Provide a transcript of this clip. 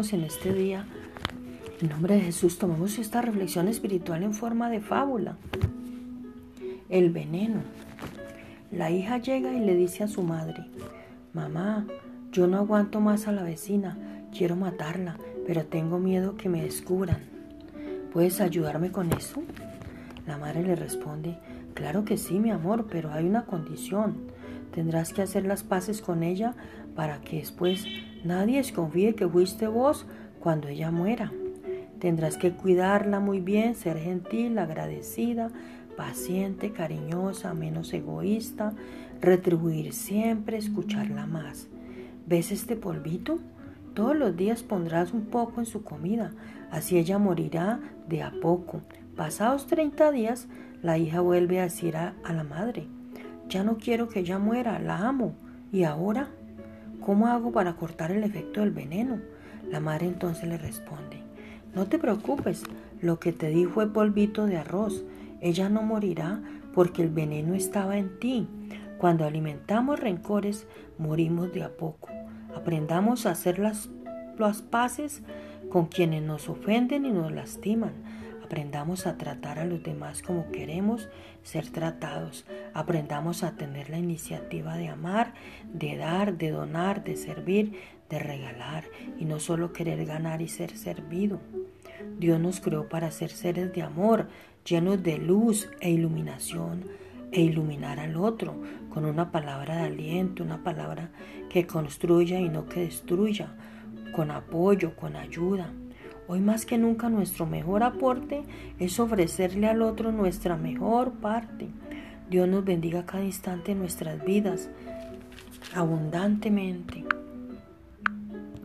en este día, en nombre de Jesús, tomemos esta reflexión espiritual en forma de fábula. El veneno. La hija llega y le dice a su madre, mamá, yo no aguanto más a la vecina, quiero matarla, pero tengo miedo que me descubran. ¿Puedes ayudarme con eso? La madre le responde, claro que sí, mi amor, pero hay una condición. Tendrás que hacer las paces con ella para que después nadie desconfíe que fuiste vos cuando ella muera. Tendrás que cuidarla muy bien, ser gentil, agradecida, paciente, cariñosa, menos egoísta, retribuir siempre, escucharla más. ¿Ves este polvito? Todos los días pondrás un poco en su comida, así ella morirá de a poco. Pasados 30 días, la hija vuelve a decir a, a la madre, ya no quiero que ella muera, la amo. ¿Y ahora? ¿Cómo hago para cortar el efecto del veneno? La madre entonces le responde, no te preocupes, lo que te di fue polvito de arroz, ella no morirá porque el veneno estaba en ti. Cuando alimentamos rencores, morimos de a poco. Aprendamos a hacer las, las paces con quienes nos ofenden y nos lastiman. Aprendamos a tratar a los demás como queremos ser tratados. Aprendamos a tener la iniciativa de amar, de dar, de donar, de servir, de regalar y no solo querer ganar y ser servido. Dios nos creó para ser seres de amor, llenos de luz e iluminación e iluminar al otro con una palabra de aliento, una palabra que construya y no que destruya, con apoyo, con ayuda. Hoy más que nunca nuestro mejor aporte es ofrecerle al otro nuestra mejor parte. Dios nos bendiga cada instante en nuestras vidas abundantemente.